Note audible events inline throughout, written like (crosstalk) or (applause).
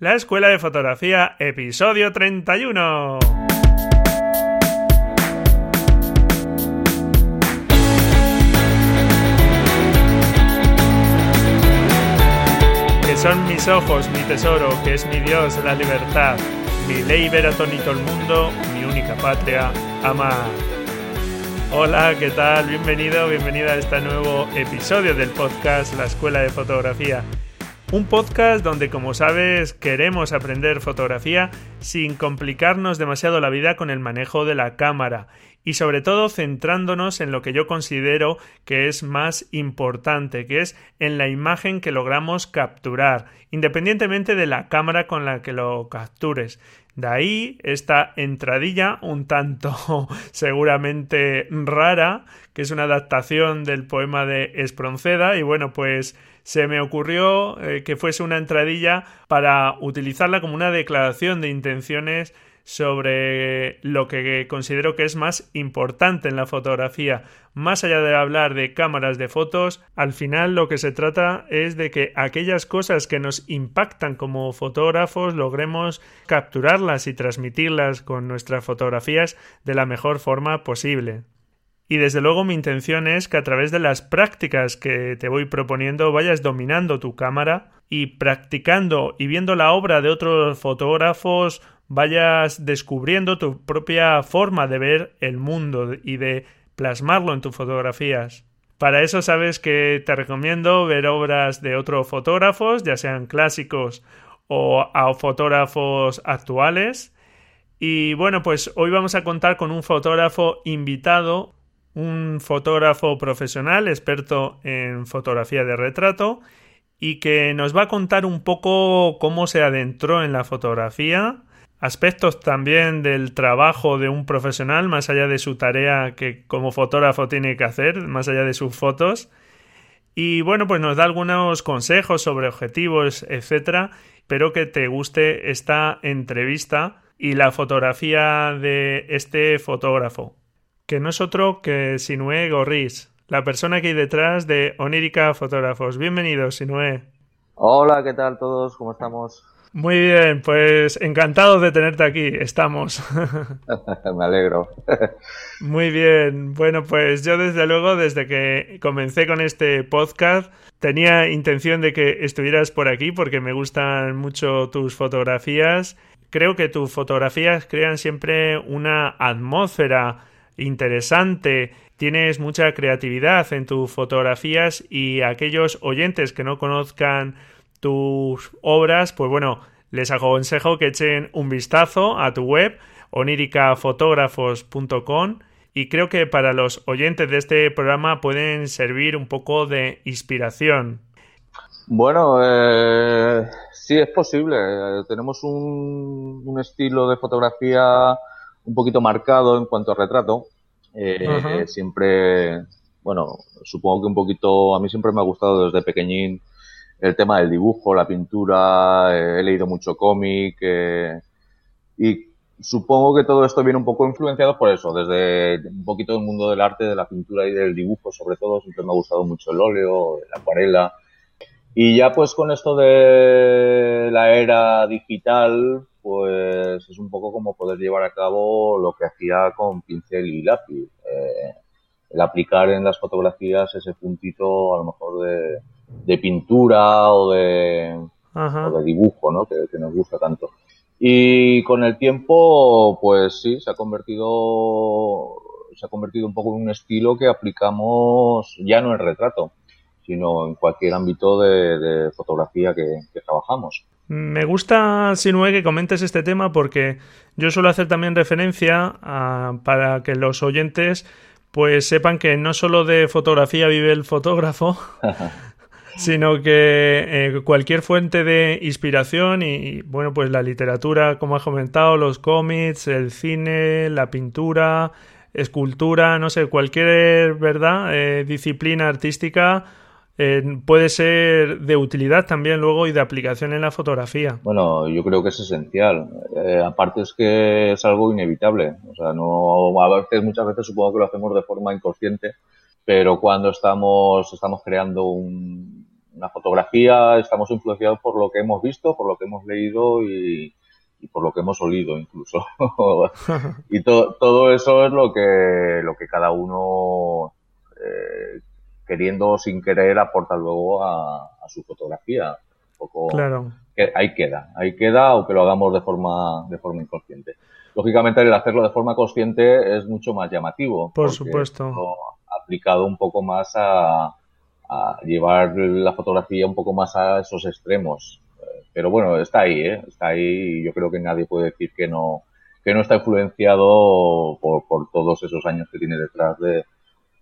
La Escuela de Fotografía, episodio 31. Que son mis ojos, mi tesoro, que es mi Dios, la libertad, mi ley ver a todo el mundo, mi única patria, amar. Hola, ¿qué tal? Bienvenido, bienvenida a este nuevo episodio del podcast La Escuela de Fotografía. Un podcast donde, como sabes, queremos aprender fotografía sin complicarnos demasiado la vida con el manejo de la cámara y sobre todo centrándonos en lo que yo considero que es más importante, que es en la imagen que logramos capturar, independientemente de la cámara con la que lo captures. De ahí esta entradilla un tanto (laughs) seguramente rara, que es una adaptación del poema de Espronceda y bueno, pues se me ocurrió eh, que fuese una entradilla para utilizarla como una declaración de intenciones sobre lo que considero que es más importante en la fotografía. Más allá de hablar de cámaras de fotos, al final lo que se trata es de que aquellas cosas que nos impactan como fotógrafos logremos capturarlas y transmitirlas con nuestras fotografías de la mejor forma posible. Y desde luego mi intención es que a través de las prácticas que te voy proponiendo vayas dominando tu cámara y practicando y viendo la obra de otros fotógrafos vayas descubriendo tu propia forma de ver el mundo y de plasmarlo en tus fotografías. Para eso sabes que te recomiendo ver obras de otros fotógrafos, ya sean clásicos o a fotógrafos actuales. Y bueno, pues hoy vamos a contar con un fotógrafo invitado, un fotógrafo profesional, experto en fotografía de retrato, y que nos va a contar un poco cómo se adentró en la fotografía, aspectos también del trabajo de un profesional, más allá de su tarea que como fotógrafo tiene que hacer, más allá de sus fotos. Y bueno, pues nos da algunos consejos sobre objetivos, etcétera. Espero que te guste esta entrevista y la fotografía de este fotógrafo, que no es otro que Sinue Gorris, la persona que hay detrás de Onírica Fotógrafos. Bienvenido, Sinue. Hola, ¿qué tal todos? ¿Cómo estamos? Muy bien, pues encantado de tenerte aquí, estamos. (laughs) Me alegro. (laughs) Muy bien, bueno, pues yo desde luego, desde que comencé con este podcast, tenía intención de que estuvieras por aquí porque me gustan mucho tus fotografías. Creo que tus fotografías crean siempre una atmósfera interesante, tienes mucha creatividad en tus fotografías y aquellos oyentes que no conozcan tus obras, pues bueno, les aconsejo que echen un vistazo a tu web oniricafotógrafos.com y creo que para los oyentes de este programa pueden servir un poco de inspiración. Bueno, eh, sí es posible. Tenemos un, estilo de fotografía un poquito marcado en cuanto a retrato. Eh, siempre, bueno, supongo que un poquito, a mí siempre me ha gustado desde pequeñín el tema del dibujo, la pintura, eh, he leído mucho cómic eh, y supongo que todo esto viene un poco influenciado por eso, desde un poquito del mundo del arte, de la pintura y del dibujo sobre todo, siempre me ha gustado mucho el óleo, la acuarela. Y ya pues con esto de la era digital, pues es un poco como poder llevar a cabo lo que hacía con pincel y lápiz. Eh, el aplicar en las fotografías ese puntito a lo mejor de, de pintura o de, de dibujo, ¿no? Que, nos gusta tanto. Y con el tiempo, pues sí, se ha convertido, se ha convertido un poco en un estilo que aplicamos ya no en retrato, sino en cualquier ámbito de, fotografía que, trabajamos. Me gusta, Sinue, que comentes este tema porque yo suelo hacer también referencia para que los oyentes pues sepan que no solo de fotografía vive el fotógrafo, (laughs) sino que eh, cualquier fuente de inspiración y, bueno, pues la literatura, como has comentado, los cómics, el cine, la pintura, escultura, no sé, cualquier, ¿verdad?, eh, disciplina artística eh, puede ser de utilidad también luego y de aplicación en la fotografía. Bueno, yo creo que es esencial. aparte es que es algo inevitable. O sea, no, a veces, muchas veces supongo que lo hacemos de forma inconsciente, pero cuando estamos, estamos creando un, la fotografía estamos influenciados por lo que hemos visto, por lo que hemos leído y, por lo que hemos olido incluso. (laughs) (laughs) y todo eso es lo que, lo que cada uno, eh, queriendo o sin querer, aporta luego a, su fotografía. Un poco, claro. ahí queda, ahí queda, aunque lo hagamos de forma, de forma inconsciente. Lógicamente, el hacerlo de forma consciente es mucho más llamativo. Por supuesto. Aplicado un poco más a, a llevar la fotografía un poco más a esos extremos. Pero bueno, está ahí, ¿eh? está ahí y yo creo que nadie puede decir que no, que no está influenciado por, por todos esos años que tiene detrás de,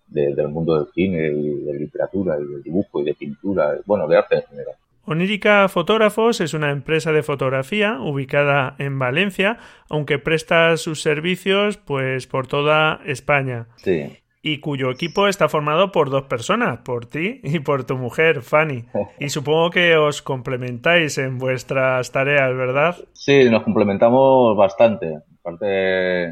del mundo del cine y de literatura y del dibujo y de pintura, bueno, de arte en general. Onírica Fotógrafos es una empresa de fotografía ubicada en Valencia, aunque presta sus servicios pues por toda España. Sí y cuyo equipo está formado por dos personas, por ti y por tu mujer, Fanny. (laughs) Y supongo que os complementáis en vuestras tareas, ¿verdad? Sí, nos complementamos bastante. Aparte,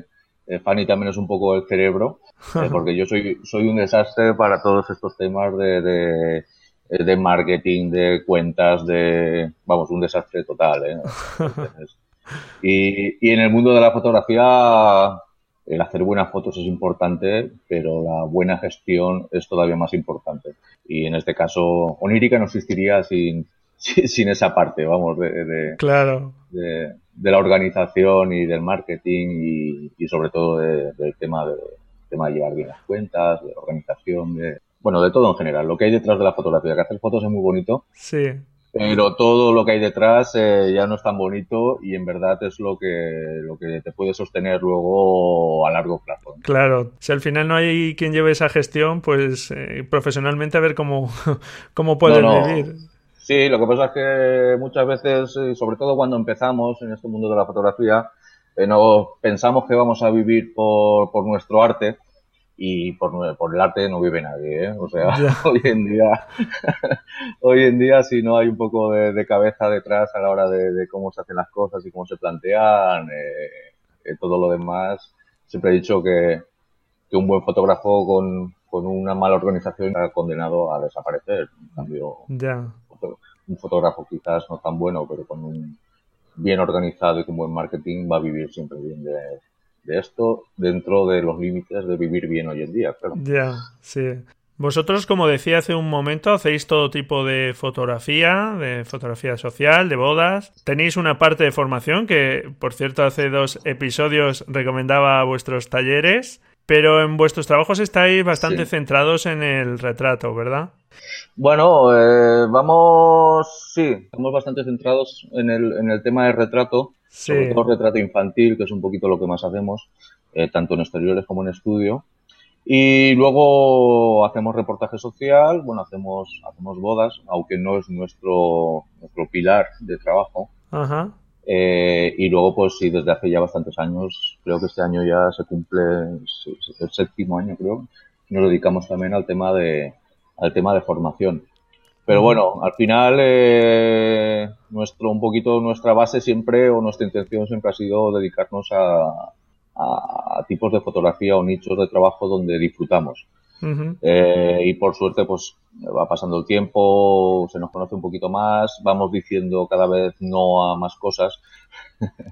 eh, Fanny también es un poco el cerebro, (laughs) eh, porque yo soy, soy un desastre para todos estos temas de, de, de marketing, de cuentas, de... Vamos, un desastre total. ¿eh? (laughs) y, y en el mundo de la fotografía el hacer buenas fotos es importante, pero la buena gestión es todavía más importante. Y en este caso, Onírica no existiría sin, (laughs) sin esa parte, vamos, de, claro. de, la organización y del marketing y, sobre todo del tema de, tema de llevar bien las cuentas, de organización, de, bueno, de todo en general. Lo que hay detrás de la fotografía, que hacer fotos es muy bonito. Sí pero todo lo que hay detrás eh, ya no es tan bonito y en verdad es lo que, lo que te puede sostener luego a largo plazo. Claro, si al final no hay quien lleve esa gestión, pues eh, profesionalmente a ver cómo, (laughs) cómo pueden vivir. Sí, lo que pasa es que muchas veces, y sobre todo cuando empezamos en este mundo de la fotografía, eh, no pensamos que vamos a vivir por, por nuestro arte y por, por el arte no vive nadie, ¿eh? O sea, (laughs) hoy en día, (laughs) hoy en día si no hay un poco de, cabeza detrás a la hora de, cómo se hacen las cosas y cómo se plantean, eh, eh, todo lo demás, siempre he dicho que, que un buen fotógrafo con, con, una mala organización está condenado a desaparecer. En cambio, un fotógrafo quizás no tan bueno, pero con un bien organizado y con buen marketing va a vivir siempre bien de, de esto dentro de los límites de vivir bien hoy en día, claro. Ya, sí. Vosotros, como decía hace un momento, hacéis todo tipo de fotografía, de fotografía social, de bodas. Tenéis una parte de formación que, por cierto, hace dos episodios recomendaba vuestros talleres, pero en vuestros trabajos estáis bastante centrados en el retrato, ¿verdad? Bueno, eh, vamos, sí, estamos bastante centrados en el, en el tema del retrato sobre todo retrato infantil, que es un poquito lo que más hacemos, eh, tanto en exteriores como en estudio. Y luego hacemos reportaje social, bueno, hacemos, hacemos bodas, aunque no es nuestro, nuestro pilar de trabajo. Ajá. Eh, y luego, pues sí, desde hace ya bastantes años, creo que este año ya se cumple el séptimo año, creo, nos dedicamos también al tema de, al tema de formación. Pero bueno, al final eh, nuestro un poquito nuestra base siempre o nuestra intención siempre ha sido dedicarnos a, a, tipos de fotografía o nichos de trabajo donde disfrutamos. eh, y por suerte, pues va pasando el tiempo, se nos conoce un poquito más, vamos diciendo cada vez no a más cosas.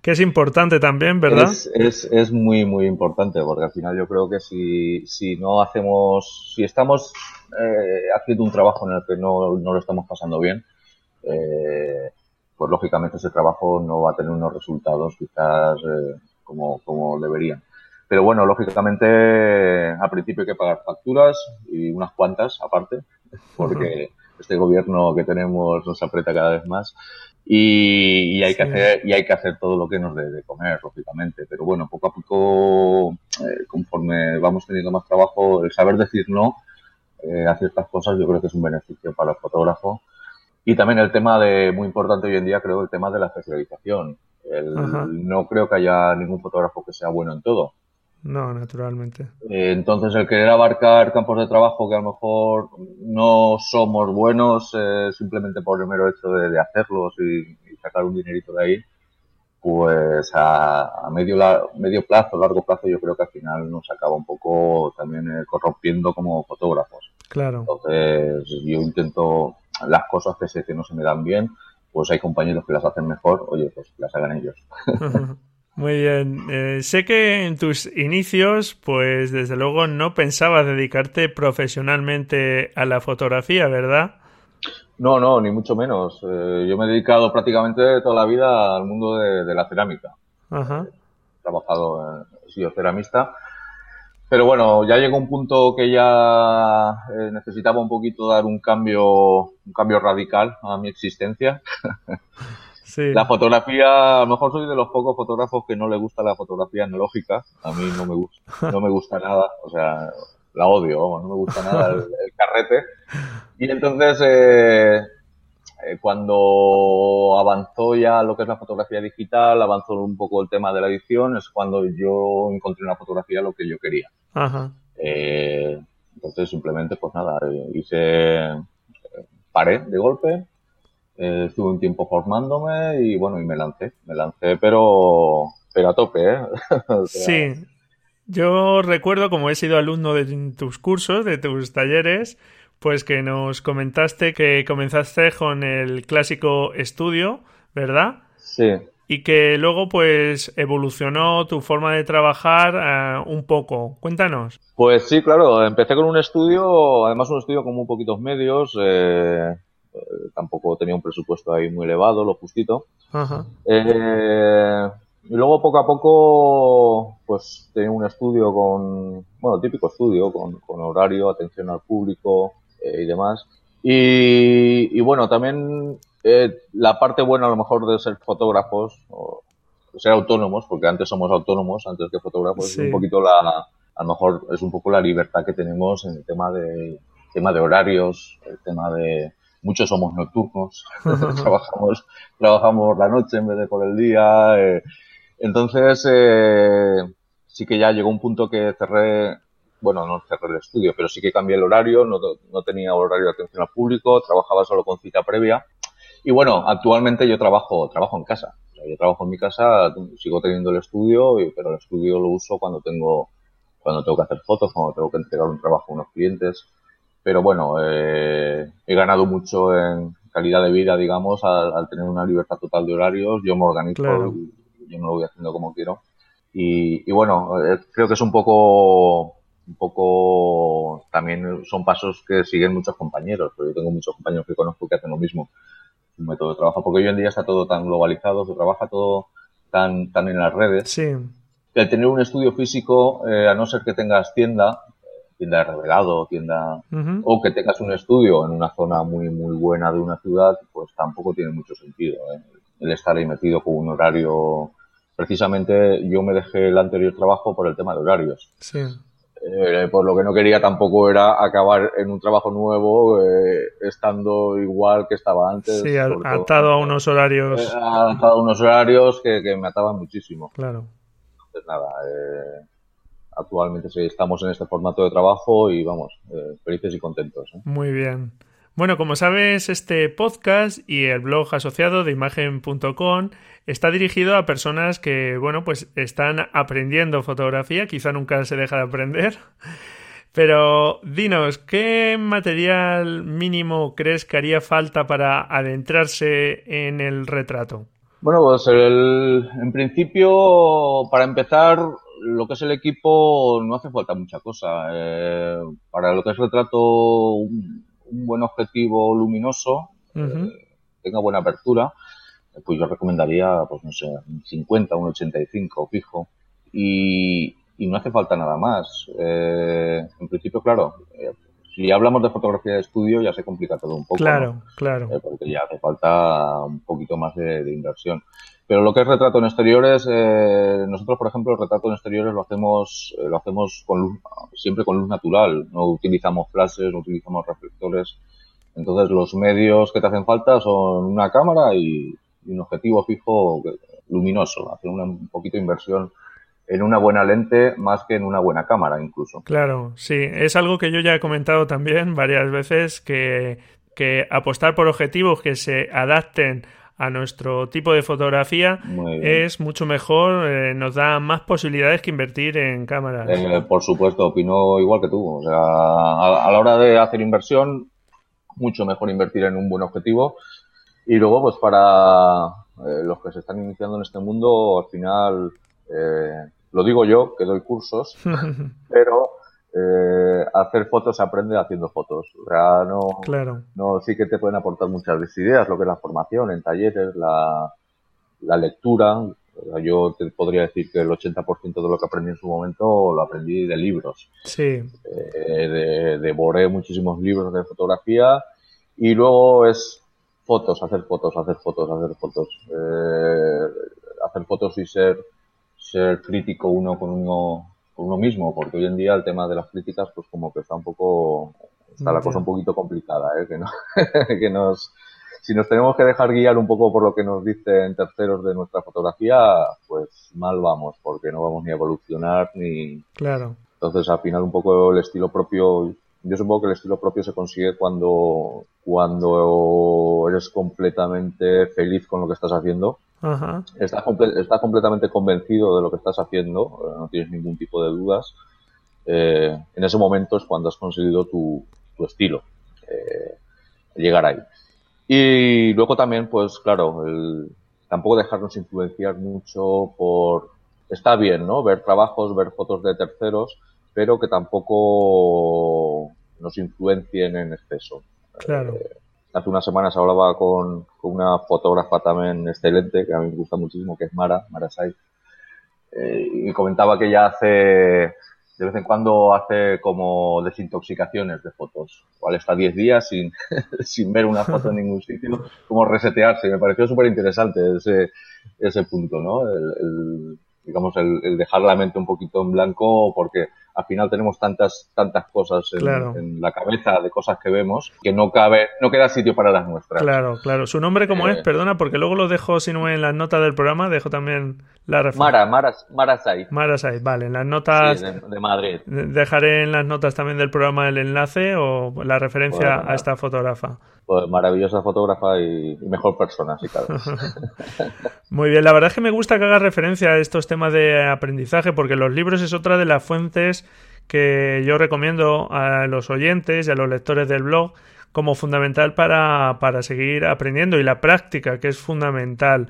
Que es importante también, ¿verdad? Es, es, es muy, muy importante, porque al final yo creo que si, si no hacemos, si estamos eh, haciendo un trabajo en el que no, no lo estamos pasando bien, eh, pues lógicamente ese trabajo no va a tener unos resultados quizás eh, como, como deberían. Pero bueno, lógicamente al principio hay que pagar facturas y unas cuantas aparte, porque este gobierno que tenemos nos aprieta cada vez más y, hay que hacer y hay que hacer todo lo que nos dé de comer, lógicamente. Pero bueno, poco a poco, eh, conforme vamos teniendo más trabajo, el saber decir no eh, a ciertas cosas yo creo que es un beneficio para el fotógrafo. Y también el tema de, muy importante hoy en día, creo, el tema de la especialización. no creo que haya ningún fotógrafo que sea bueno en todo. No, naturalmente. Eh, entonces, el querer abarcar campos de trabajo que a lo mejor no somos buenos eh, simplemente por el mero hecho de, hacerlos y, sacar un dinerito de ahí, pues a, medio, medio plazo, largo plazo, yo creo que al final nos acaba un poco también corrompiendo como fotógrafos. Claro. Entonces, yo intento las cosas que sé que no se me dan bien, pues hay compañeros que las hacen mejor, oye, pues las hagan ellos. (laughs) Muy bien. Eh, sé que en tus inicios, pues desde luego no pensabas dedicarte profesionalmente a la fotografía, ¿verdad? No, no, ni mucho menos. Eh, yo me he dedicado prácticamente toda la vida al mundo de, la cerámica. Ajá. He trabajado, he sido ceramista. Pero bueno, ya llegó un punto que ya eh, necesitaba un poquito dar un cambio, un cambio radical a mi existencia. (laughs) La fotografía, a lo mejor soy de los pocos fotógrafos que no le gusta la fotografía analógica. A mí no me gusta, no me gusta nada. O sea, la odio, no me gusta nada el, carrete. Y entonces, eh, eh, cuando avanzó ya lo que es la fotografía digital, avanzó un poco el tema de la edición, es cuando yo encontré en la fotografía lo que yo quería. Eh, entonces, simplemente, pues nada, hice, paré de golpe, eh, estuve un tiempo formándome y bueno, y me lancé, me lancé, pero, pero a tope, ¿eh? (laughs) Sí. Yo recuerdo, como he sido alumno de tus cursos, de tus talleres, pues que nos comentaste que comenzaste con el clásico estudio, ¿verdad? Sí. Y que luego pues evolucionó tu forma de trabajar eh, un poco. Cuéntanos. Pues sí, claro, empecé con un estudio, además un estudio con muy poquitos medios, eh, eh, tampoco tenía un presupuesto ahí muy elevado, lo justito. Eh, y luego poco a poco, pues tenía un estudio con, bueno, típico estudio, con, horario, atención al público eh, y demás. Y, bueno, también la parte buena a lo mejor de ser fotógrafos, o ser autónomos, porque antes somos autónomos, antes que fotógrafos, es un poquito la, a lo mejor es un poco la libertad que tenemos en el tema de, tema de horarios, el tema de, muchos somos nocturnos, (laughs) (laughs) trabajamos, trabajamos la noche en vez de por el día. Eh. Entonces, eh, sí que ya llegó un punto que cerré, bueno, no cerré el estudio, pero sí que cambié el horario, no, no tenía horario de atención al público, trabajaba solo con cita previa. Y bueno, actualmente yo trabajo, trabajo en casa. yo trabajo en mi casa, sigo teniendo el estudio, pero el estudio lo uso cuando tengo, cuando tengo que hacer fotos, cuando tengo que entregar un trabajo a unos clientes pero bueno, eh, he ganado mucho en calidad de vida, digamos, al, tener una libertad total de horarios. Yo me organizo, yo me lo voy haciendo como quiero. Y, bueno, eh, creo que es un poco, un poco, también son pasos que siguen muchos compañeros, porque yo tengo muchos compañeros que conozco que hacen lo mismo, un método de trabajo, porque hoy en día está todo tan globalizado, se trabaja todo tan, tan en las redes. Sí. El tener un estudio físico, eh, a no ser que tengas tienda, tienda de revelado, tienda, o que tengas un estudio en una zona muy, muy buena de una ciudad, pues tampoco tiene mucho sentido. ¿eh? El estar ahí metido con un horario. Precisamente yo me dejé el anterior trabajo por el tema de horarios. Sí. Eh, por lo que no quería tampoco era acabar en un trabajo nuevo eh, estando igual que estaba antes. Sí, atado a unos horarios. atado a unos horarios que, que me ataban muchísimo. Claro. Entonces nada, actualmente estamos en este formato de trabajo y vamos, eh, felices y contentos. ¿eh? Muy bien. Bueno, como sabes, este podcast y el blog asociado de imagen.com está dirigido a personas que, bueno, pues están aprendiendo fotografía, quizá nunca se deja de aprender. Pero dinos, ¿qué material mínimo crees que haría falta para adentrarse en el retrato? Bueno, pues en principio, para empezar, lo que es el equipo no hace falta mucha cosa. Eh, para lo que es retrato, un, buen objetivo luminoso, eh, tenga buena apertura, pues yo recomendaría, pues no sé, un 50, un 85 fijo. Y, y no hace falta nada más. Eh, en principio, claro, si hablamos de fotografía de estudio ya se complica todo un poco. Claro, claro. porque ya hace falta un poquito más de inversión. Pero lo que es retrato en exteriores, eh, nosotros, por ejemplo, el retrato en exteriores lo hacemos, eh, lo hacemos con luz, siempre con luz natural. No utilizamos flashes, no utilizamos reflectores. Entonces, los medios que te hacen falta son una cámara y, un objetivo fijo luminoso. Hacer una, un poquito de inversión en una buena lente más que en una buena cámara incluso. Claro, sí, es algo que yo ya he comentado también varias veces que, que apostar por objetivos que se adapten a nuestro tipo de fotografía es mucho mejor, eh, nos da más posibilidades que invertir en cámaras. Eh, por supuesto, opino igual que tú. O sea, a, la hora de hacer inversión mucho mejor invertir en un buen objetivo. Y luego, pues para eh, los que se están iniciando en este mundo, al final, eh, lo digo yo, que doy cursos, (laughs) pero eh, hacer fotos se aprende haciendo fotos. O sea, no, claro. no, sí que te pueden aportar muchas ideas, lo que es la formación en talleres, la, la lectura. Yo te podría decir que el 80% de lo que aprendí en su momento lo aprendí de libros. Sí. Eh, devoré muchísimos libros de fotografía y luego es fotos, hacer fotos, hacer fotos, hacer fotos. Eh, hacer fotos y ser, ser crítico uno con uno uno mismo, porque hoy en día el tema de las críticas, pues como que está un poco, está la cosa un poquito complicada, ¿eh? que, no, (laughs) que nos, si nos tenemos que dejar guiar un poco por lo que nos dicen terceros de nuestra fotografía, pues mal vamos, porque no vamos ni a evolucionar ni. Claro. Entonces, al final, un poco el estilo propio. Yo supongo que el estilo propio se consigue cuando, cuando eres completamente feliz con lo que estás haciendo. Ajá. Estás, completamente convencido de lo que estás haciendo, eh, no tienes ningún tipo de dudas. Eh, en ese momento es cuando has conseguido tu, tu estilo. Eh, llegar ahí. Y luego también, pues claro, el, tampoco dejarnos influenciar mucho por... Está bien, ¿no? Ver trabajos, ver fotos de terceros, pero que tampoco nos influencien en exceso. Claro. Eh, hace unas semanas hablaba con, con, una fotógrafa también excelente, que a mí me gusta muchísimo, que es Mara, Mara Sai, eh, y comentaba que ya hace de vez en cuando hace como desintoxicaciones de fotos. Igual está 10 días sin, (laughs) sin ver una foto en ningún sitio, como resetearse. Me pareció súper interesante ese, ese punto, ¿no? El, el digamos, el, el, dejar la mente un poquito en blanco porque al final tenemos tantas tantas cosas en, claro. en, la cabeza de cosas que vemos que no cabe no queda sitio para las nuestras. Claro claro. Su nombre cómo eh, es perdona porque luego lo dejo si no en las notas del programa dejo también la referencia. Mara Mara Mara Said. Mara Said vale en las notas sí, de, de, Madrid. dejaré en las notas también del programa el enlace o la referencia a esta fotógrafa. Pues maravillosa fotógrafa y, y mejor persona sí claro (laughs) (laughs) muy bien la verdad es que me gusta que hagas referencia a estos temas de aprendizaje porque los libros es otra de las fuentes que yo recomiendo a los oyentes y a los lectores del blog como fundamental para, para seguir aprendiendo y la práctica que es fundamental.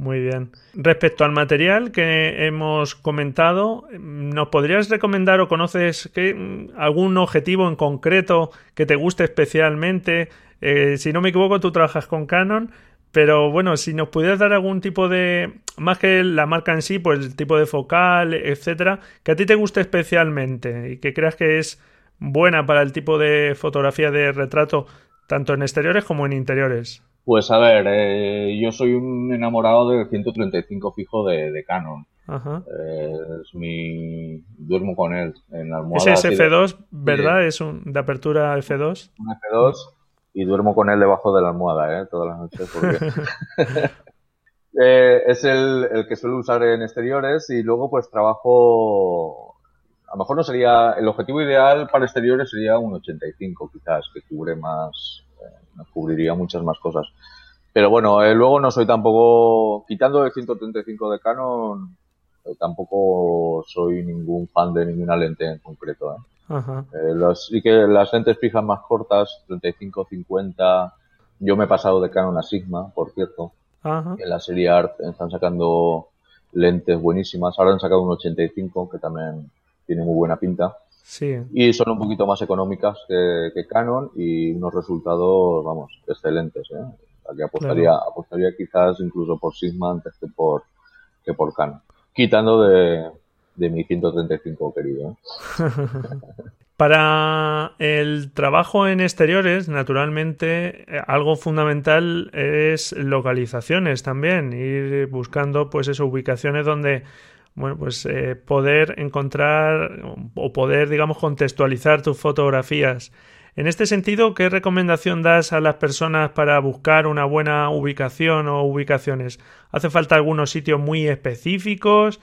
Muy bien. Respecto al material que hemos comentado, ¿nos podrías recomendar o conoces que, algún objetivo en concreto que te guste especialmente? Eh, si no me equivoco, tú trabajas con Canon, pero bueno, si nos pudieras dar algún tipo de, más que la marca en sí, pues el tipo de focal, etcétera, que a ti te guste especialmente y que creas que es buena para el tipo de fotografía de retrato, tanto en exteriores como en interiores. Pues a ver, eh, yo soy un enamorado del 135 fijo de, de Canon. Ajá. Eh, es mi duermo con él en la almohada. Ese es F2, ¿verdad? Sí. Es un de apertura F2. Un F2 y duermo con él debajo de la almohada, ¿eh? Todas las noches porque... (laughs) eh, es el, el, que suelo usar en exteriores y luego pues trabajo... A lo mejor no sería... El objetivo ideal para exteriores sería un 85 quizás, que cubre más... Eh, cubriría muchas más cosas. Pero bueno, eh, luego no soy tampoco... Quitando el 135 de Canon, tampoco soy ningún fan de ninguna lente en concreto, ¿eh? Ajá. Eh, los, y que las lentes fijas más cortas, 35, 50. Yo me he pasado de Canon a Sigma, por cierto. Ajá. En la serie Art están sacando lentes buenísimas. Ahora han sacado un 85 que también tiene muy buena pinta. Sí. Y son un poquito más económicas que, que Canon y unos resultados, vamos, excelentes. ¿eh? que apostaría, claro. apostaría quizás incluso por Sigma antes que por, que por Canon. Quitando de, de mi 135 querido. ¿eh? (laughs) Para el trabajo en exteriores, naturalmente, algo fundamental es localizaciones también, ir buscando pues eso, ubicaciones donde bueno, pues eh, poder encontrar o poder, digamos, contextualizar tus fotografías. En este sentido, ¿qué recomendación das a las personas para buscar una buena ubicación o ubicaciones? ¿Hace falta algunos sitios muy específicos?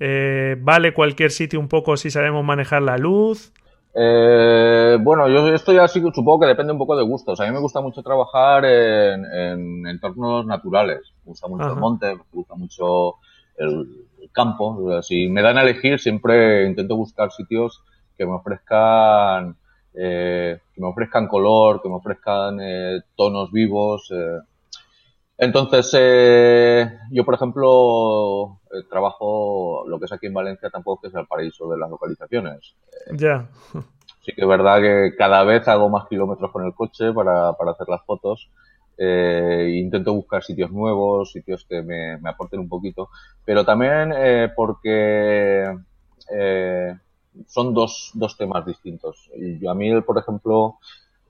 Eh, ¿Vale cualquier sitio un poco si sabemos manejar la luz? Eh, bueno, yo esto ya sí supongo que depende un poco de gustos. A mí me gusta mucho trabajar en, en entornos naturales. Me gusta mucho Ajá. el monte, me gusta mucho el, el, campo. Si me dan a elegir, siempre intento buscar sitios que me ofrezcan que me ofrezcan color, que me ofrezcan tonos vivos. Entonces, yo, por ejemplo, trabajo lo que es aquí en Valencia, tampoco es el paraíso de las localizaciones. Ya. Sí que es verdad que cada vez hago más kilómetros con el coche para, para hacer las fotos. Eh, intento buscar sitios nuevos, sitios que me, me aporten un poquito, pero también eh, porque eh, son dos, dos temas distintos. Y a mí, por ejemplo,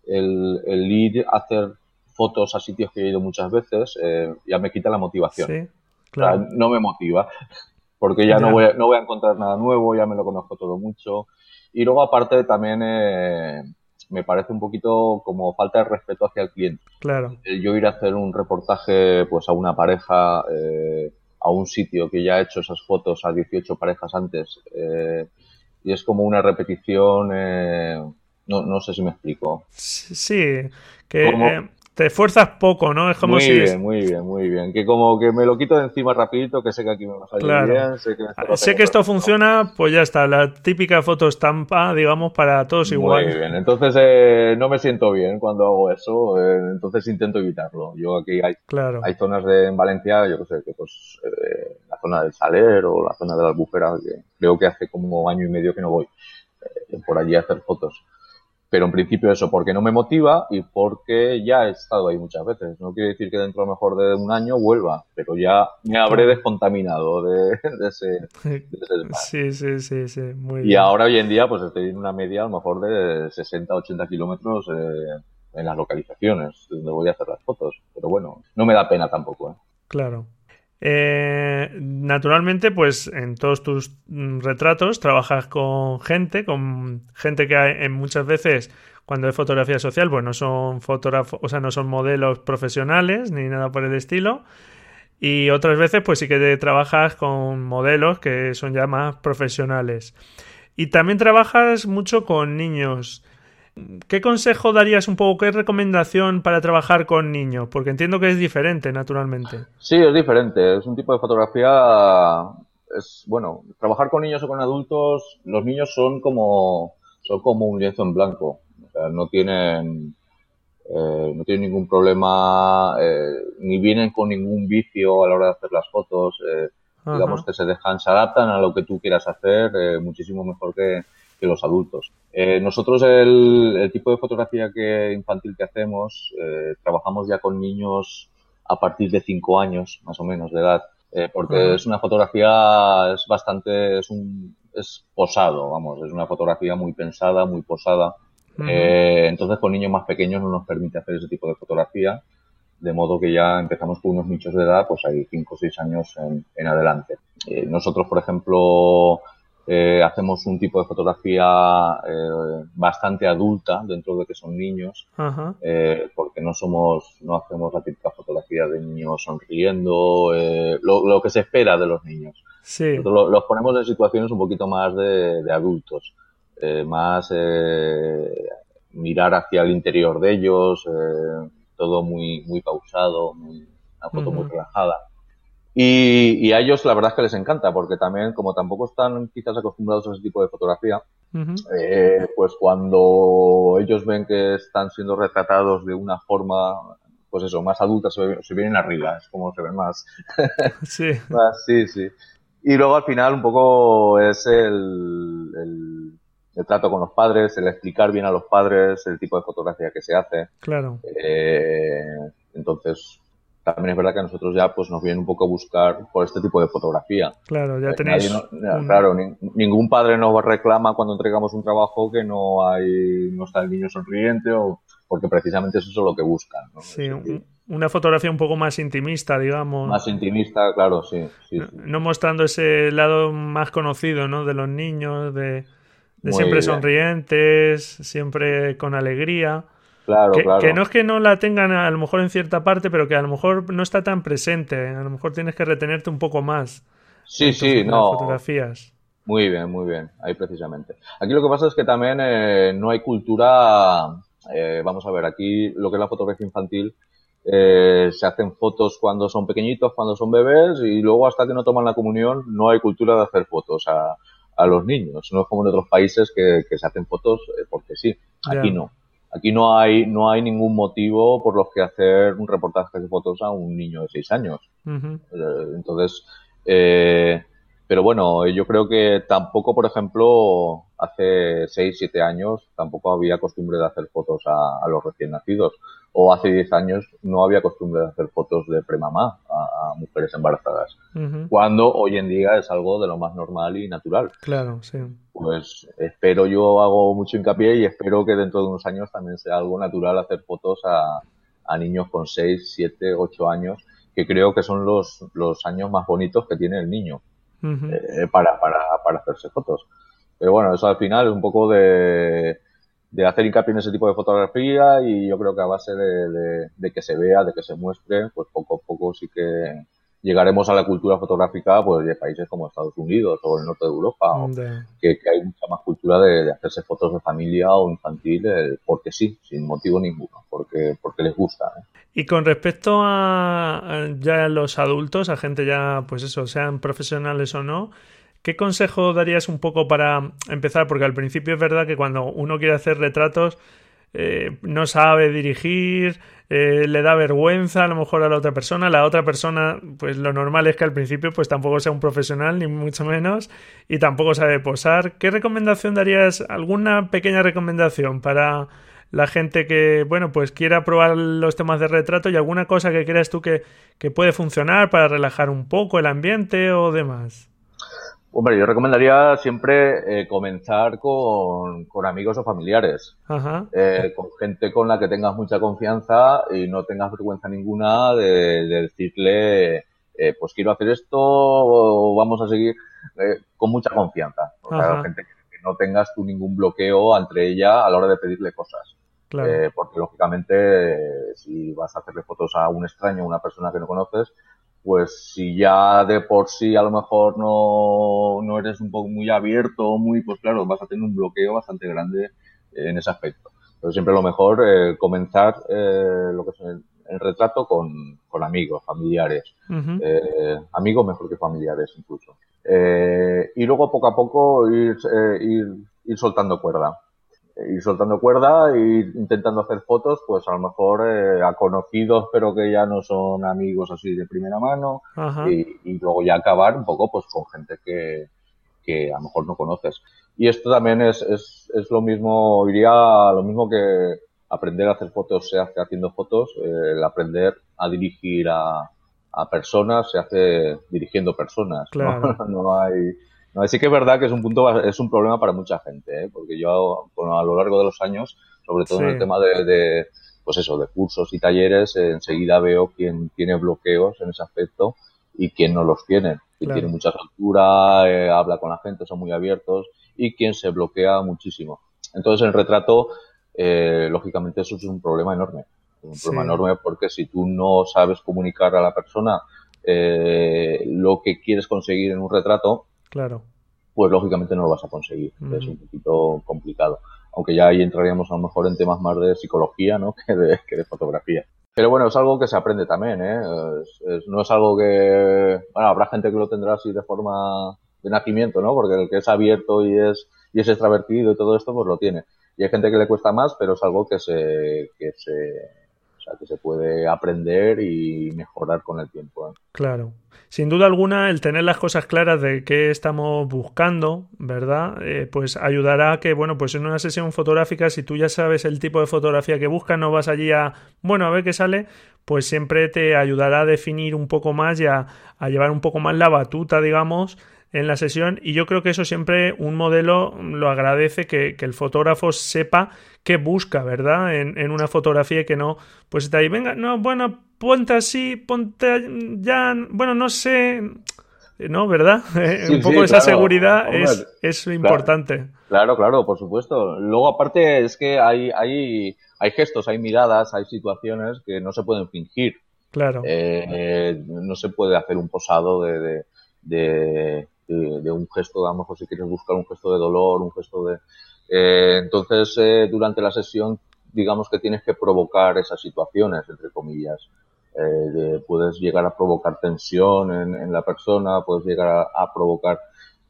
el, el ir a hacer fotos a sitios que he ido muchas veces eh, ya me quita la motivación. Sí, claro. no me motiva (laughs) porque ya, No, voy a, no voy a encontrar nada nuevo, ya me lo conozco todo mucho. Y luego aparte también eh, me parece un poquito como falta de respeto hacia el cliente. Claro. Yo ir a hacer un reportaje pues a una pareja, eh, a un sitio que ya ha hecho esas fotos a 18 parejas antes, eh, y es como una repetición, eh, no, no sé si me explico. Sí, que eh, te esfuerzas poco, ¿no? Es como muy si... bien, muy bien, muy bien. Que como que me lo quito de encima rapidito, que sé que aquí me va a salir Claro. bien, sé que, esto lo Sé tengo que esto funciona, pues ya está, la típica foto estampa, digamos, para todos igual. Muy bien, entonces eh, no me siento bien cuando hago eso, eh, entonces intento evitarlo. Yo aquí hay, Claro. hay zonas de, en Valencia, yo que sé, que pues eh, la zona del Saler o la zona de la Albufera, que creo que hace como año y medio que no voy eh, por allí a hacer fotos. Pero en principio eso, porque no me motiva y porque ya he estado ahí muchas veces. No quiere decir que dentro a lo mejor de un año vuelva, pero ya me habré descontaminado de, de ese, de ese (laughs) desmadre. Sí, sí, sí, sí, muy Y bien. ahora hoy en día pues estoy en una media a lo mejor de 60, 80 kilómetros eh, en las localizaciones donde voy a hacer las fotos. Pero bueno, no me da pena tampoco. ¿eh? Claro. Eh, naturalmente, pues en todos tus mm, retratos trabajas con gente, con gente que hay, muchas veces cuando es fotografía social, pues no son fotógrafos, o sea, no son modelos profesionales ni nada por el estilo. Y otras veces, pues sí que trabajas con modelos que son ya más profesionales. Y también trabajas mucho con niños. ¿Qué consejo darías un poco, qué recomendación para trabajar con niños? Porque entiendo que es diferente, naturalmente. Sí, es diferente. Es un tipo de fotografía. Es bueno, trabajar con niños o con adultos. Los niños son como son como un lienzo en blanco. O sea, no tienen eh, no tienen ningún problema, eh, ni vienen con ningún vicio a la hora de hacer las fotos. eh, digamos que se dejan, se adaptan a lo que tú quieras hacer eh, muchísimo mejor que, que los adultos. Eh, nosotros el, el tipo de fotografía que infantil que hacemos, eh, trabajamos ya con niños a partir de 5 años, más o menos, de edad, eh, porque Ajá. es una fotografía, es bastante, es un, es posado, vamos, es una fotografía muy pensada, muy posada. Ujú. Eh, entonces con niños más pequeños no nos permite hacer ese tipo de fotografía, de modo que ya empezamos con unos nichos de edad, pues hay 5 o 6 años en, en adelante. Eh, nosotros, por ejemplo, eh, hacemos un tipo de fotografía eh, bastante adulta dentro de que son niños, eh, porque no somos, no hacemos la típica fotografía de niños sonriendo, eh, lo, lo que se espera de los niños. Sí, lo- los ponemos en situaciones un poquito más de, de adultos, más mirar hacia el interior de ellos, eh, todo muy, muy pausado, muy, una foto muy relajada. Y, y a ellos la verdad es que les encanta, porque también, como tampoco están quizás acostumbrados a ese tipo de fotografía, eh, pues cuando ellos ven que están siendo retratados de una forma, pues eso, más adulta, se, se vienen arriba, es como se ven más, (laughs) (laughs) Sí, sí, sí. Y luego al final un poco es el, el, el trato con los padres, el explicar bien a los padres el tipo de fotografía que se hace. claro. Eh, entonces, también es verdad que a nosotros ya pues nos viene un poco a buscar por este tipo de fotografía. Claro, ya Eh, tenéis no- un- Claro, ni- ningún padre nos reclama cuando entregamos un trabajo que no hay, no está el niño sonriente o porque precisamente eso es lo que buscan. ¿no? sí, Es una fotografía un poco más intimista, digamos. más intimista, claro, sí, sí, sí. No mostrando ese lado más conocido, ¿no? De los niños, de, siempre bien. sonrientes, siempre con alegría. Claro, Que, claro. que no es que no la tengan a lo mejor en cierta parte, pero que a lo mejor no está tan presente. A lo mejor tienes que retenerte un poco más Sí, en sí, no. fotografías. Muy bien, muy bien, ahí precisamente. Aquí lo que pasa es que también eh, no hay cultura, eh, vamos a ver, aquí lo que es la fotografía infantil, eh, se hacen fotos cuando son pequeñitos, cuando son bebés y luego hasta que no toman la comunión no hay cultura de hacer fotos a, a los niños. No es como en otros países que, se hacen fotos eh, porque sí. Aquí no. Aquí no hay, no hay ningún motivo por los que hacer un reportaje de fotos a un niño de seis años. Eh, entonces, eh, pero bueno, yo creo que tampoco, por ejemplo, hace 6, 7 años tampoco había costumbre de hacer fotos a, los recién nacidos. O hace 10 años no había costumbre de hacer fotos de premamá a, mujeres embarazadas. Cuando hoy en día es algo de lo más normal y natural. Claro, sí. Pues espero, yo hago mucho hincapié y espero que dentro de unos años también sea algo natural hacer fotos a, a niños con 6, 7, 8 años, que creo que son los, los años más bonitos que tiene el niño eh, para, para, para hacerse fotos. Pero bueno, eso al final es un poco de, de hacer hincapié en ese tipo de fotografía y yo creo que a base de, de, que se vea, de que se muestre, pues poco a poco sí que llegaremos a la cultura fotográfica pues de países como Estados Unidos o el norte de Europa, que, hay mucha más cultura de, hacerse fotos de familia o infantil eh, porque sí, sin motivo ninguno, porque, porque les gusta. ¿eh? Y con respecto a, ya los adultos, a gente ya, pues eso, sean profesionales o no, ¿qué consejo darías un poco para empezar? Porque al principio es verdad que cuando uno quiere hacer retratos, eh, no sabe dirigir, eh, le da vergüenza a lo mejor a la otra persona, la otra persona, pues lo normal es que al principio pues tampoco sea un profesional, ni mucho menos, y tampoco sabe posar. ¿Qué recomendación darías? ¿Alguna pequeña recomendación para la gente que, bueno, pues quiera probar los temas de retrato y alguna cosa que creas tú que, que puede funcionar para relajar un poco el ambiente o demás? Hombre, yo recomendaría siempre eh, comenzar con, con, amigos o familiares, eh, con gente con la que tengas mucha confianza y no tengas vergüenza ninguna de, decirle, eh, pues quiero hacer esto o vamos a seguir con mucha confianza. O sea, gente que no tengas tú ningún bloqueo entre ella a la hora de pedirle cosas. Eh, porque lógicamente si vas a hacerle fotos a un extraño, a una persona que no conoces, pues si ya de por sí a lo mejor no, no eres un poco muy abierto, muy, pues claro, vas a tener un bloqueo bastante grande en ese aspecto. Pero siempre lo mejor eh, comenzar eh, lo que es el, retrato con, con, amigos, familiares. eh, amigos mejor que familiares incluso. Eh, y luego poco a poco ir, ir, ir soltando cuerda ir soltando cuerda e intentando hacer fotos, pues a lo mejor eh, a conocidos, pero que ya no son amigos así de primera mano, y, luego ya acabar un poco pues con gente que, que a lo mejor no conoces. Y esto también es, es, es lo mismo, iría lo mismo que aprender a hacer fotos se hace haciendo fotos, eh, el aprender a dirigir a, a personas se hace dirigiendo personas. Claro. (laughs) no hay Así que es verdad que es un punto, es un problema para mucha gente, ¿eh? porque yo a lo largo de los años, sobre todo en el tema de, pues eso, de cursos y talleres, enseguida veo quién tiene bloqueos en ese aspecto y quién no los tiene. Quien tiene mucha altura, eh, habla con la gente, son muy abiertos y quien se bloquea muchísimo. Entonces, el retrato, eh, lógicamente, eso es un problema enorme. Un problema enorme porque si tú no sabes comunicar a la persona lo que quieres conseguir en un retrato, Claro. Pues lógicamente no lo vas a conseguir. Es un poquito complicado. Aunque ya ahí entraríamos a lo mejor en temas más de psicología, ¿no? (laughs) Que de, que de fotografía. Pero bueno, es algo que se aprende también, ¿eh? no es algo que, bueno, habrá gente que lo tendrá así de forma de nacimiento, ¿no? Porque el que es abierto y es, y es extravertido y todo esto, pues lo tiene. Y hay gente que le cuesta más, pero es algo que se, que se, que se puede aprender y mejorar con el tiempo. ¿eh? Claro. Sin duda alguna, el tener las cosas claras de qué estamos buscando, ¿verdad? Eh, pues ayudará a que, bueno, pues en una sesión fotográfica, si tú ya sabes el tipo de fotografía que buscas, no vas allí a, bueno, a ver qué sale, pues siempre te ayudará a definir un poco más y a llevar un poco más la batuta, digamos, en la sesión y yo creo que eso siempre un modelo lo agradece que, el fotógrafo sepa qué busca, ¿verdad? En, una fotografía que no, pues está ahí, venga, no, bueno, ponte así, ponte ya, bueno, no sé, ¿no? ¿Verdad? (laughs) un poco esa seguridad es, es importante. Claro, claro, por supuesto. Luego, aparte, es que hay, hay, hay gestos, hay miradas, hay situaciones que no se pueden fingir. Claro. Eh, no se puede hacer un posado de, de, de, un gesto, a lo mejor si quieres buscar un gesto de dolor, un gesto de... Eh, entonces, eh, durante la sesión, digamos que tienes que provocar esas situaciones, entre comillas. Eh, puedes llegar a provocar tensión en, la persona, puedes llegar a, provocar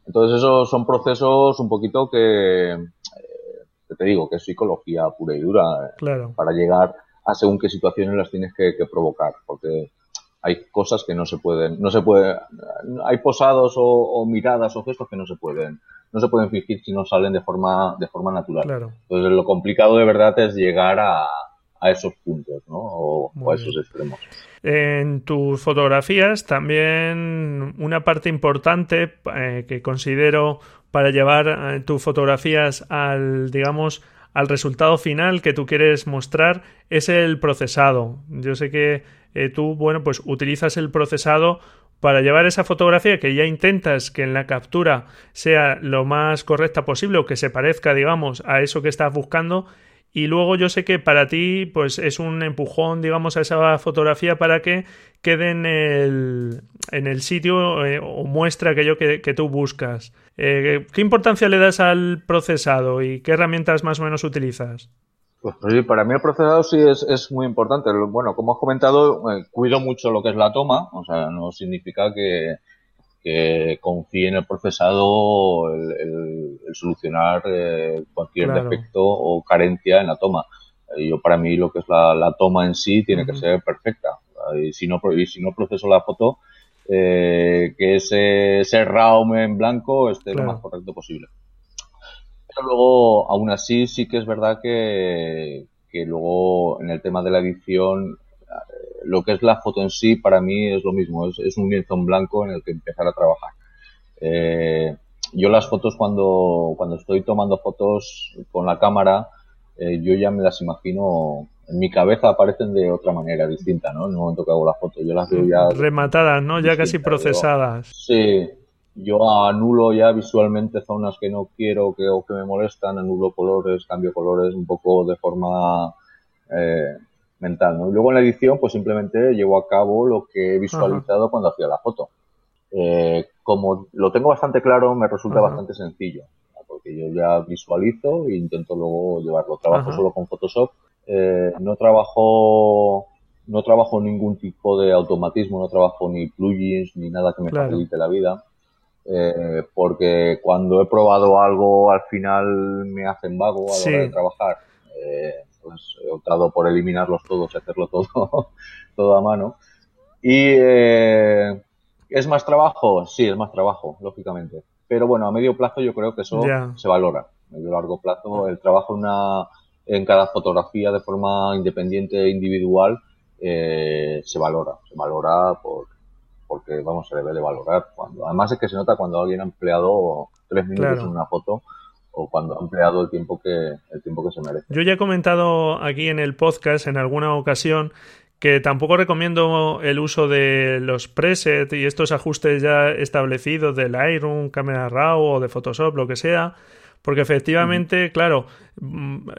Entonces esos son procesos un poquito que, eh, te digo, que es psicología pura y dura claro. para llegar a según qué situaciones las tienes que, provocar, porque hay cosas que no se pueden, no se puede, hay posados o, miradas o gestos que no se pueden, no se pueden fingir si no salen de forma, de forma natural. Entonces lo complicado de verdad es llegar a, a esos puntos, ¿no? O, a esos extremos. En tus fotografías también una parte importante eh, que considero para llevar eh, tus fotografías al, digamos, al resultado final que tú quieres mostrar es el procesado. Yo sé que eh, tú, bueno, pues utilizas el procesado para llevar esa fotografía que ya intentas que en la captura sea lo más correcta posible o que se parezca, digamos, a eso que estás buscando y luego yo sé que para ti pues es un empujón digamos a esa fotografía para que quede en el, en el sitio eh, o muestra aquello que, que tú buscas. Eh, ¿Qué importancia le das al procesado y qué herramientas más o menos utilizas? Pues, pues para mí el procesado sí es, es muy importante. Bueno, como has comentado, eh, cuido mucho lo que es la toma, o sea, no significa que, que confíe en el procesado el, solucionar eh, cualquier defecto o carencia en la toma. Yo para mí lo que es la, toma en sí tiene que ser perfecta. Y si no, y si no proceso la foto, eh, que ese, ese RAW en blanco esté lo más correcto posible. Pero luego, aún así, sí que es verdad que, que luego en el tema de la edición lo que es la foto en sí para mí es lo mismo, es, un lienzo en blanco en el que empezar a trabajar. Eh, yo las fotos cuando, cuando estoy tomando fotos con la cámara, eh, yo ya me las imagino, en mi cabeza aparecen de otra manera distinta, ¿no? En el momento que hago la foto, yo las veo ya... Rematadas, ¿no? Ya casi procesadas. sí, yo anulo ya visualmente zonas que no quiero que, o que me molestan, anulo colores, cambio colores un poco de forma... Eh, mental, ¿no? Y luego en la edición, pues simplemente llevo a cabo lo que he visualizado cuando hacía la foto. Eh, como lo tengo bastante claro, me resulta bastante sencillo, porque yo ya visualizo e intento luego llevarlo. Trabajo solo con Photoshop, eh, no trabajo no trabajo ningún tipo de automatismo, no trabajo ni plugins ni nada que me facilite la vida. Eh, porque cuando he probado algo al final me hacen vago a la hora de trabajar. Eh, pues he optado por eliminarlos todos y hacerlo todo, (laughs) todo a mano. Y eh, ¿es más trabajo? Sí, es más trabajo, lógicamente. Pero bueno, a medio plazo yo creo que eso se valora. A medio largo plazo, el trabajo en, una, en cada fotografía de forma independiente e individual eh, se valora. Se valora por, porque, vamos, se debe de valorar. Cuando, además es que se nota cuando alguien ha empleado tres minutos en una foto o cuando ha empleado el tiempo que el tiempo que se merece. Yo ya he comentado aquí en el podcast en alguna ocasión que tampoco recomiendo el uso de los presets y estos ajustes ya establecidos del Lightroom, Camera Raw o de Photoshop, lo que sea, porque efectivamente, claro, mm,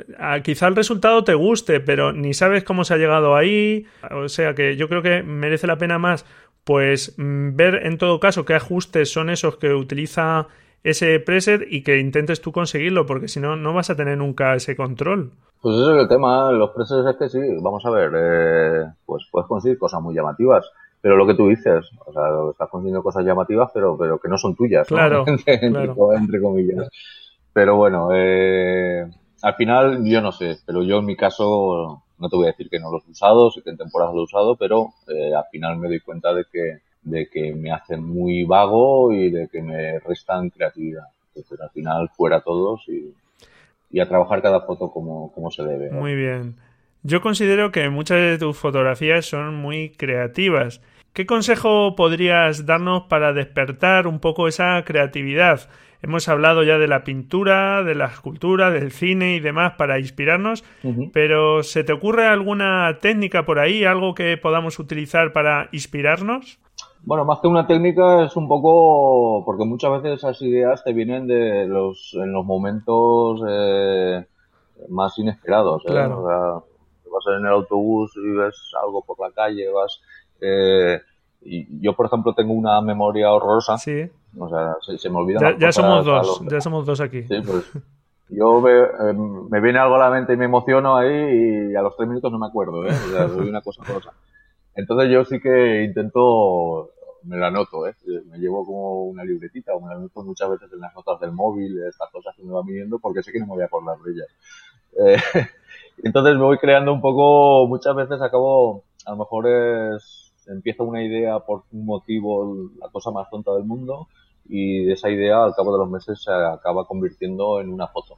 quizá el resultado te guste, pero ni sabes cómo se ha llegado ahí, o sea que yo creo que merece la pena más pues mm, ver en todo caso qué ajustes son esos que utiliza ese preset y que intentes tú conseguirlo, porque si no, no vas a tener nunca ese control. Pues ese es el tema, los presets es que sí, vamos a ver, eh, pues puedes conseguir cosas muy llamativas, pero lo que tú dices, o sea, estás consiguiendo cosas llamativas, pero, pero que no son tuyas, claro, (laughs) entre, comillas. Pero bueno, eh, al final yo no sé, pero yo en mi caso no te voy a decir que no los he usado, sí que en temporadas lo he usado, pero eh, al final me doy cuenta de que de que me hacen muy vago y de que me restan creatividad. Entonces al final fuera todos y, a trabajar cada foto como, como se debe. Muy bien. Yo considero que muchas de tus fotografías son muy creativas. ¿Qué consejo podrías darnos para despertar un poco esa creatividad? Hemos hablado ya de la pintura, de la escultura, del cine y demás para inspirarnos, pero ¿se te ocurre alguna técnica por ahí, algo que podamos utilizar para inspirarnos? Bueno, más que una técnica es un poco porque muchas veces esas ideas te vienen de los en los momentos eh, más inesperados. ¿eh? O sea, vas en el autobús y ves algo por la calle, vas eh, y yo por ejemplo tengo una memoria horrorosa. Sí. O sea, se, me olvida. Ya, ya somos dos, ya somos dos aquí. Sí, pues yo me, me, viene algo a la mente y me emociono ahí y a los tres minutos no me acuerdo, ¿eh? O sea, soy una cosa horrorosa. Entonces yo sí que intento me la anoto, ¿eh? Me llevo como una libretita o me la anoto muchas veces en las notas del móvil, estas cosas que me van viniendo porque sé que no me voy a acordar de ellas. Eh, (laughs) entonces me voy creando un poco, muchas veces acabo, a lo mejor es, empieza una idea por un motivo, la cosa más tonta del mundo, y de esa idea al cabo de los meses se acaba convirtiendo en una foto.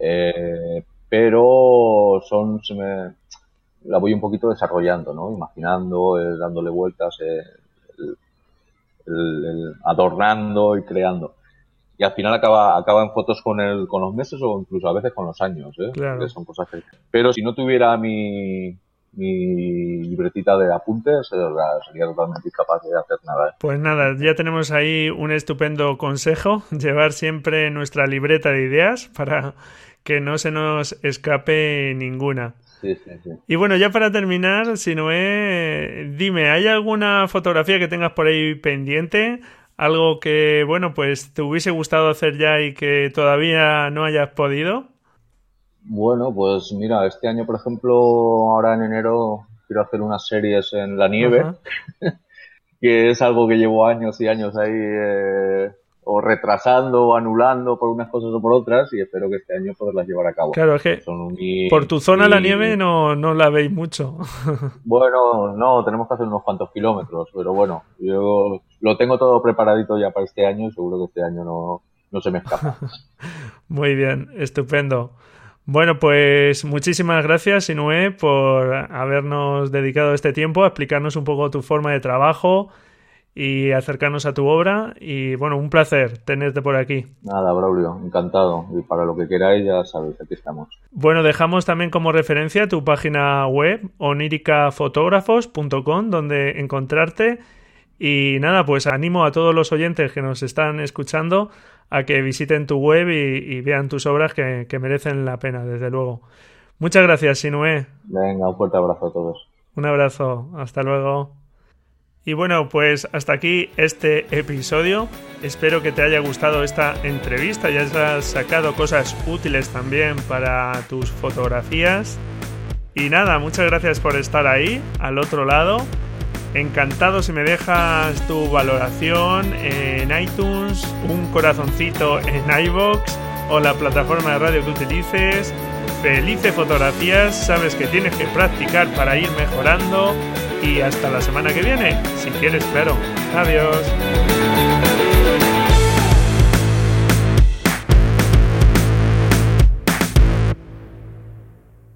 Eh, pero son, se me, la voy un poquito desarrollando, ¿no? Imaginando, eh, dándole vueltas, eh, adornando y creando. Y al final acaba, acaba en fotos con el, con los meses o incluso a veces con los años, ¿eh? son cosas Pero si no tuviera mi, mi libretita de apuntes, sería totalmente incapaz de hacer nada. Pues nada, ya tenemos ahí un estupendo consejo, (laughs) llevar siempre nuestra libreta de ideas para que no se nos escape ninguna. Y bueno, ya para terminar, si no es, dime, ¿hay alguna fotografía que tengas por ahí pendiente? Algo que, bueno, pues te hubiese gustado hacer ya y que todavía no hayas podido. Bueno, pues mira, este año, por ejemplo, ahora en enero quiero hacer unas series en la nieve, (laughs) que es algo que llevo años y años ahí eh, o retrasando o anulando por unas cosas o por otras y espero que este año poderlas llevar a cabo. Claro, es que por tu zona la nieve no, no la veis mucho. (laughs) bueno, no, tenemos que hacer unos cuantos kilómetros, pero bueno, yo lo tengo todo preparadito ya para este año y seguro que este año no, no se me escapa. (laughs) Muy bien, estupendo. Bueno, pues muchísimas gracias, Inue, por habernos dedicado este tiempo a explicarnos un poco tu forma de trabajo y acercarnos a tu obra. Y bueno, un placer tenerte por aquí. Nada, Braulio, encantado. Y para lo que queráis, ya sabéis, aquí estamos. Bueno, dejamos también como referencia tu página web, oniricafotógrafos.com, donde encontrarte. Y nada, pues animo a todos los oyentes que nos están escuchando a que visiten tu web y, vean tus obras que, que, merecen la pena, desde luego. Muchas gracias, Sinué. Venga, un fuerte abrazo a todos. Un abrazo, hasta luego. Y bueno, pues hasta aquí este episodio. Espero que te haya gustado esta entrevista y hayas sacado cosas útiles también para tus fotografías. Y nada, muchas gracias por estar ahí, al otro lado. Encantado si me dejas tu valoración en iTunes, un corazoncito en iBox o la plataforma de radio que utilices. Felices fotografías, sabes que tienes que practicar para ir mejorando y hasta la semana que viene, si quieres, claro. Adiós.